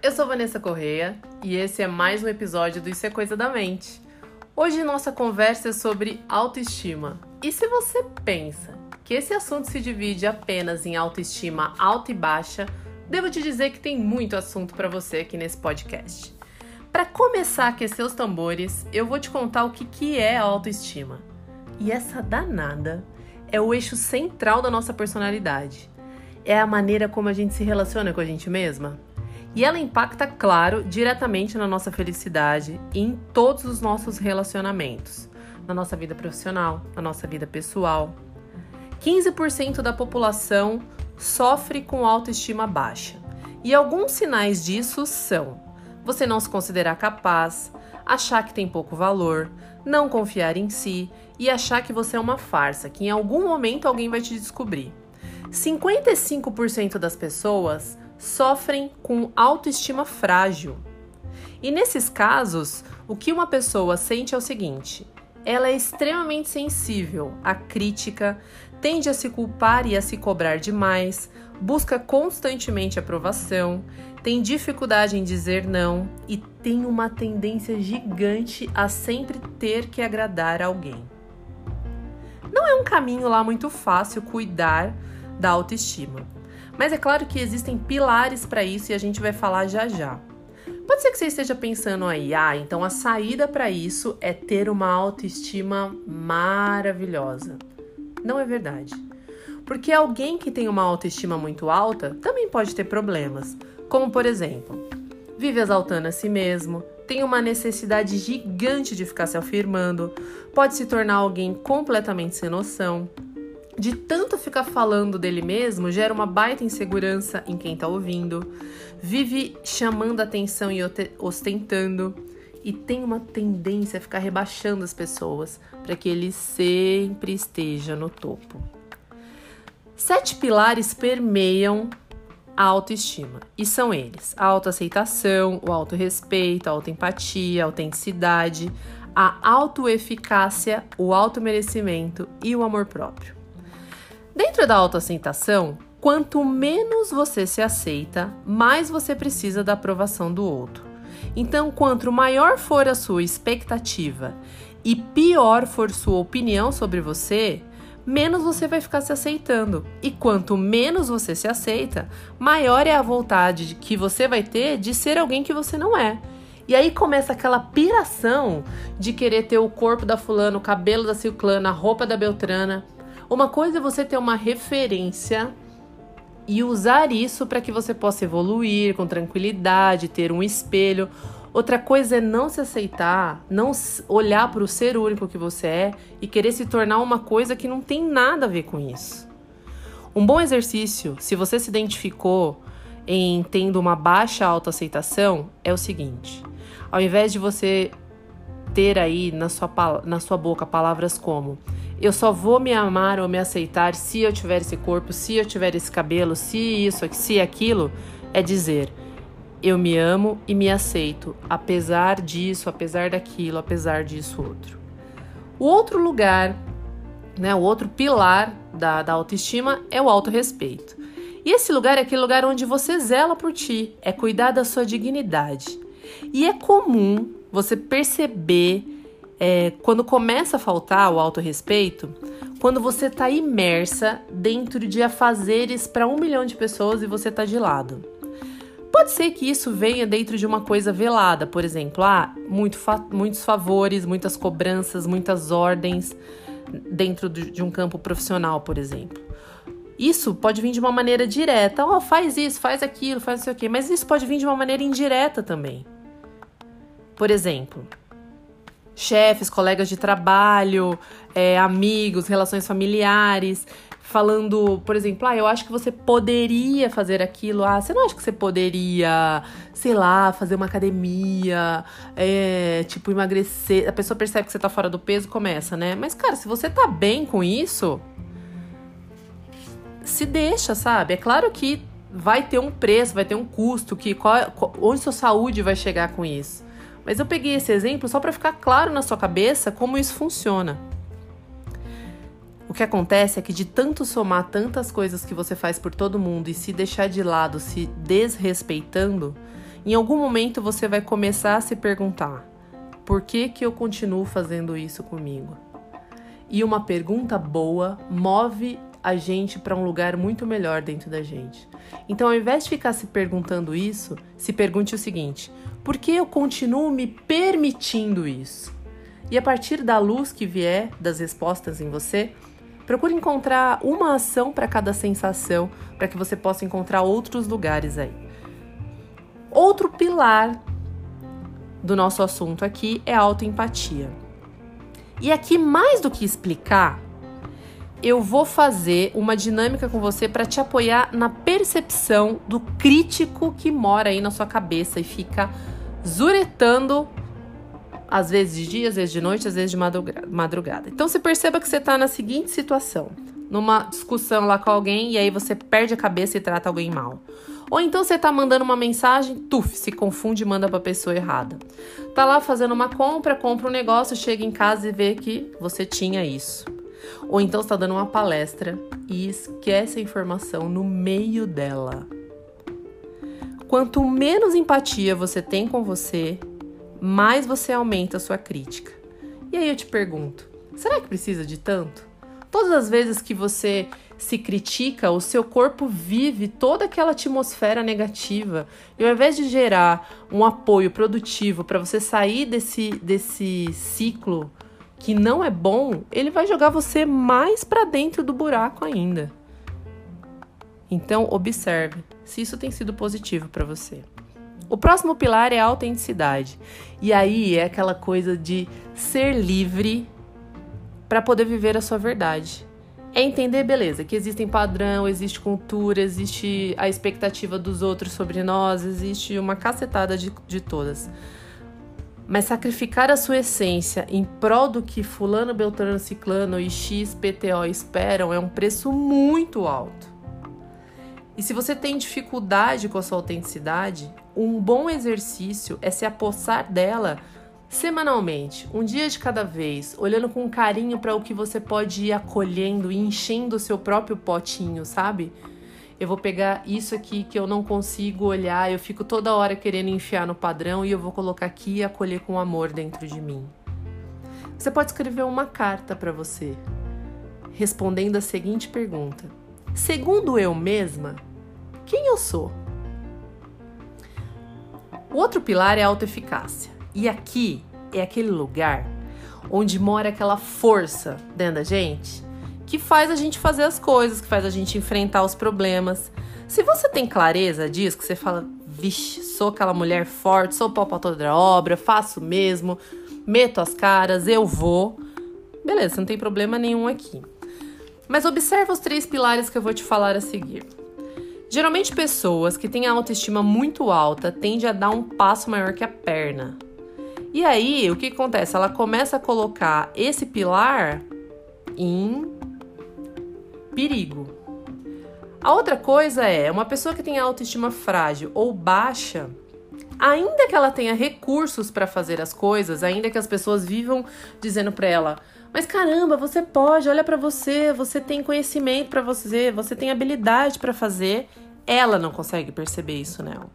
Eu sou Vanessa Correia e esse é mais um episódio do Isso é Coisa da Mente. Hoje nossa conversa é sobre autoestima. E se você pensa que esse assunto se divide apenas em autoestima alta e baixa, devo te dizer que tem muito assunto para você aqui nesse podcast. Para começar a aquecer os tambores, eu vou te contar o que, que é a autoestima. E essa danada é o eixo central da nossa personalidade. É a maneira como a gente se relaciona com a gente mesma. E ela impacta, claro, diretamente na nossa felicidade e em todos os nossos relacionamentos, na nossa vida profissional, na nossa vida pessoal. 15% da população sofre com autoestima baixa. E alguns sinais disso são: você não se considerar capaz, achar que tem pouco valor, não confiar em si e achar que você é uma farsa, que em algum momento alguém vai te descobrir. 55% das pessoas sofrem com autoestima frágil. E nesses casos, o que uma pessoa sente é o seguinte: ela é extremamente sensível à crítica, tende a se culpar e a se cobrar demais, busca constantemente aprovação, tem dificuldade em dizer não e tem uma tendência gigante a sempre ter que agradar alguém. Não é um caminho lá muito fácil cuidar da autoestima. Mas é claro que existem pilares para isso e a gente vai falar já já. Pode ser que você esteja pensando aí, ah, então a saída para isso é ter uma autoestima maravilhosa. Não é verdade. Porque alguém que tem uma autoestima muito alta também pode ter problemas, como por exemplo, vive exaltando a si mesmo, tem uma necessidade gigante de ficar se afirmando, pode se tornar alguém completamente sem noção. De tanto ficar falando dele mesmo, gera uma baita insegurança em quem está ouvindo, vive chamando atenção e ostentando, e tem uma tendência a ficar rebaixando as pessoas para que ele sempre esteja no topo. Sete pilares permeiam a autoestima. E são eles: a autoaceitação, o autorrespeito, a autoempatia, a autenticidade, a autoeficácia, o automerecimento e o amor próprio. Dentro da autoaceitação, quanto menos você se aceita, mais você precisa da aprovação do outro. Então, quanto maior for a sua expectativa e pior for sua opinião sobre você, menos você vai ficar se aceitando. E quanto menos você se aceita, maior é a vontade que você vai ter de ser alguém que você não é. E aí começa aquela piração de querer ter o corpo da fulana, o cabelo da ciclana, a roupa da beltrana. Uma coisa é você ter uma referência e usar isso para que você possa evoluir com tranquilidade, ter um espelho. Outra coisa é não se aceitar, não olhar para o ser único que você é e querer se tornar uma coisa que não tem nada a ver com isso. Um bom exercício, se você se identificou em tendo uma baixa autoaceitação, é o seguinte: ao invés de você ter aí na sua, na sua boca palavras como eu só vou me amar ou me aceitar se eu tiver esse corpo, se eu tiver esse cabelo, se isso, se aquilo, é dizer eu me amo e me aceito, apesar disso, apesar daquilo, apesar disso outro. O outro lugar, né, o outro pilar da, da autoestima é o autorrespeito. E esse lugar é aquele lugar onde você zela por ti, é cuidar da sua dignidade. E é comum você perceber é, quando começa a faltar o autorrespeito, quando você está imersa dentro de afazeres para um milhão de pessoas e você está de lado. Pode ser que isso venha dentro de uma coisa velada, por exemplo, ah, muito fa muitos favores, muitas cobranças, muitas ordens dentro de um campo profissional, por exemplo. Isso pode vir de uma maneira direta, ó, oh, faz isso, faz aquilo, faz não sei o quê, mas isso pode vir de uma maneira indireta também. Por exemplo, chefes, colegas de trabalho, é, amigos, relações familiares falando, por exemplo, ah, eu acho que você poderia fazer aquilo, ah, você não acha que você poderia, sei lá, fazer uma academia, é, tipo, emagrecer. A pessoa percebe que você tá fora do peso, começa, né? Mas, cara, se você tá bem com isso, se deixa, sabe? É claro que vai ter um preço, vai ter um custo, que qual, onde sua saúde vai chegar com isso. Mas eu peguei esse exemplo só para ficar claro na sua cabeça como isso funciona. O que acontece é que de tanto somar tantas coisas que você faz por todo mundo e se deixar de lado, se desrespeitando, em algum momento você vai começar a se perguntar: por que, que eu continuo fazendo isso comigo? E uma pergunta boa move a gente para um lugar muito melhor dentro da gente. Então, ao invés de ficar se perguntando isso, se pergunte o seguinte: por que eu continuo me permitindo isso? E a partir da luz que vier das respostas em você, procure encontrar uma ação para cada sensação, para que você possa encontrar outros lugares aí. Outro pilar do nosso assunto aqui é a autoempatia. E aqui, mais do que explicar, eu vou fazer uma dinâmica com você para te apoiar na percepção do crítico que mora aí na sua cabeça e fica zuretando às vezes de dia, às vezes de noite, às vezes de madrugada. Então você perceba que você está na seguinte situação: numa discussão lá com alguém e aí você perde a cabeça e trata alguém mal. Ou então você tá mandando uma mensagem, tuf, se confunde e manda pra pessoa errada. Tá lá fazendo uma compra, compra um negócio, chega em casa e vê que você tinha isso. Ou então está dando uma palestra e esquece a informação no meio dela. Quanto menos empatia você tem com você, mais você aumenta a sua crítica. E aí eu te pergunto: será que precisa de tanto? Todas as vezes que você se critica, o seu corpo vive toda aquela atmosfera negativa. E ao invés de gerar um apoio produtivo para você sair desse, desse ciclo que não é bom, ele vai jogar você mais para dentro do buraco ainda. Então, observe se isso tem sido positivo para você. O próximo pilar é a autenticidade. E aí é aquela coisa de ser livre para poder viver a sua verdade. É entender, beleza, que existem padrão, existe cultura, existe a expectativa dos outros sobre nós, existe uma cacetada de, de todas. Mas sacrificar a sua essência em prol do que fulano, beltrano, ciclano e XPTO esperam é um preço muito alto. E se você tem dificuldade com a sua autenticidade, um bom exercício é se apossar dela semanalmente, um dia de cada vez, olhando com carinho para o que você pode ir acolhendo e enchendo o seu próprio potinho, sabe? Eu vou pegar isso aqui que eu não consigo olhar, eu fico toda hora querendo enfiar no padrão e eu vou colocar aqui e acolher com amor dentro de mim. Você pode escrever uma carta para você, respondendo a seguinte pergunta: Segundo eu mesma, quem eu sou. O outro pilar é a autoeficácia. E aqui é aquele lugar onde mora aquela força dentro da gente que faz a gente fazer as coisas, que faz a gente enfrentar os problemas. Se você tem clareza disso, que você fala, vixe, sou aquela mulher forte, sou pau pra toda obra, faço mesmo, meto as caras, eu vou. Beleza, não tem problema nenhum aqui. Mas observa os três pilares que eu vou te falar a seguir. Geralmente, pessoas que têm a autoestima muito alta tendem a dar um passo maior que a perna. E aí, o que acontece? Ela começa a colocar esse pilar em perigo. A outra coisa é, uma pessoa que tem autoestima frágil ou baixa, ainda que ela tenha recursos para fazer as coisas, ainda que as pessoas vivam dizendo para ela: "Mas caramba, você pode, olha para você, você tem conhecimento para você, você tem habilidade para fazer". Ela não consegue perceber isso nela.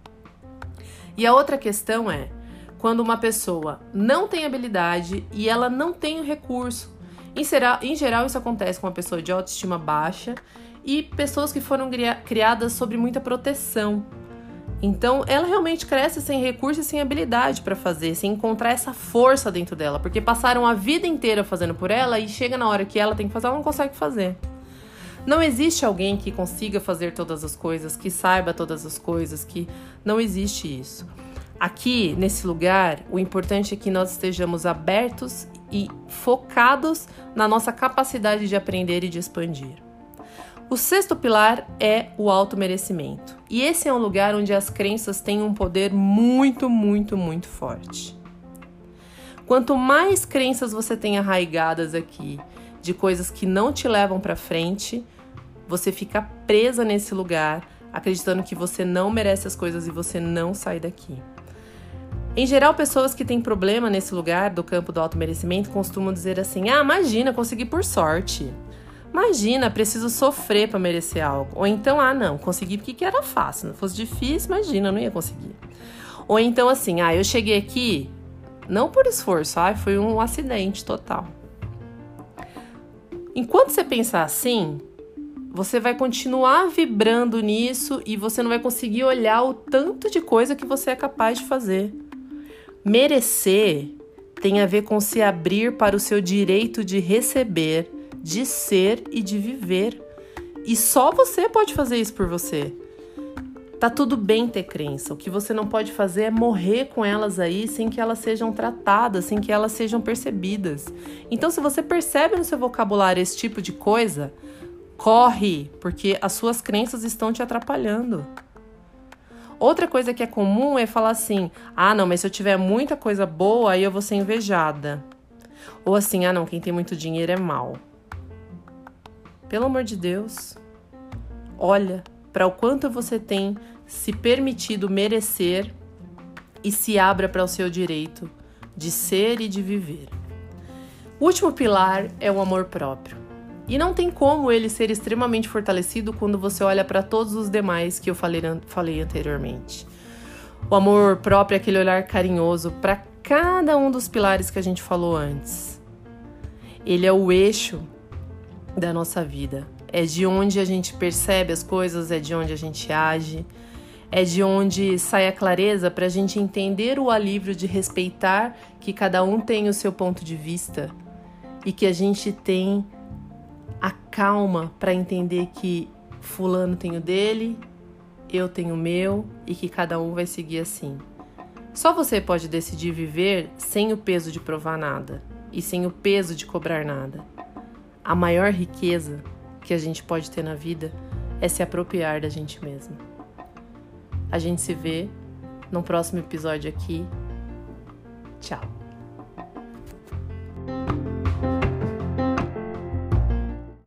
E a outra questão é quando uma pessoa não tem habilidade e ela não tem o recurso. Em geral, em geral, isso acontece com uma pessoa de autoestima baixa e pessoas que foram criadas sobre muita proteção. Então, ela realmente cresce sem recurso e sem habilidade para fazer, sem encontrar essa força dentro dela, porque passaram a vida inteira fazendo por ela e chega na hora que ela tem que fazer, ela não consegue fazer. Não existe alguém que consiga fazer todas as coisas, que saiba todas as coisas, que não existe isso. Aqui, nesse lugar, o importante é que nós estejamos abertos e focados na nossa capacidade de aprender e de expandir. O sexto pilar é o automerecimento. E esse é um lugar onde as crenças têm um poder muito, muito, muito forte. Quanto mais crenças você tem arraigadas aqui de coisas que não te levam para frente, você fica presa nesse lugar, acreditando que você não merece as coisas e você não sai daqui. Em geral, pessoas que têm problema nesse lugar do campo do auto-merecimento costumam dizer assim: ah, imagina, consegui por sorte. Imagina, preciso sofrer para merecer algo. Ou então, ah, não, consegui porque era fácil. Se fosse difícil, imagina, não ia conseguir. Ou então assim, ah, eu cheguei aqui não por esforço, ah, foi um acidente total. Enquanto você pensar assim, você vai continuar vibrando nisso e você não vai conseguir olhar o tanto de coisa que você é capaz de fazer. Merecer tem a ver com se abrir para o seu direito de receber, de ser e de viver. E só você pode fazer isso por você. Tá tudo bem ter crença. O que você não pode fazer é morrer com elas aí sem que elas sejam tratadas, sem que elas sejam percebidas. Então, se você percebe no seu vocabulário esse tipo de coisa, Corre, porque as suas crenças estão te atrapalhando. Outra coisa que é comum é falar assim: ah, não, mas se eu tiver muita coisa boa, aí eu vou ser invejada. Ou assim: ah, não, quem tem muito dinheiro é mal. Pelo amor de Deus, olha para o quanto você tem se permitido merecer e se abra para o seu direito de ser e de viver. O último pilar é o amor próprio. E não tem como ele ser extremamente fortalecido quando você olha para todos os demais que eu falei, falei anteriormente. O amor próprio é aquele olhar carinhoso para cada um dos pilares que a gente falou antes. Ele é o eixo da nossa vida. É de onde a gente percebe as coisas, é de onde a gente age, é de onde sai a clareza para a gente entender o alívio de respeitar que cada um tem o seu ponto de vista e que a gente tem a calma para entender que fulano tem o dele, eu tenho o meu e que cada um vai seguir assim. Só você pode decidir viver sem o peso de provar nada e sem o peso de cobrar nada. A maior riqueza que a gente pode ter na vida é se apropriar da gente mesmo. A gente se vê no próximo episódio aqui. Tchau.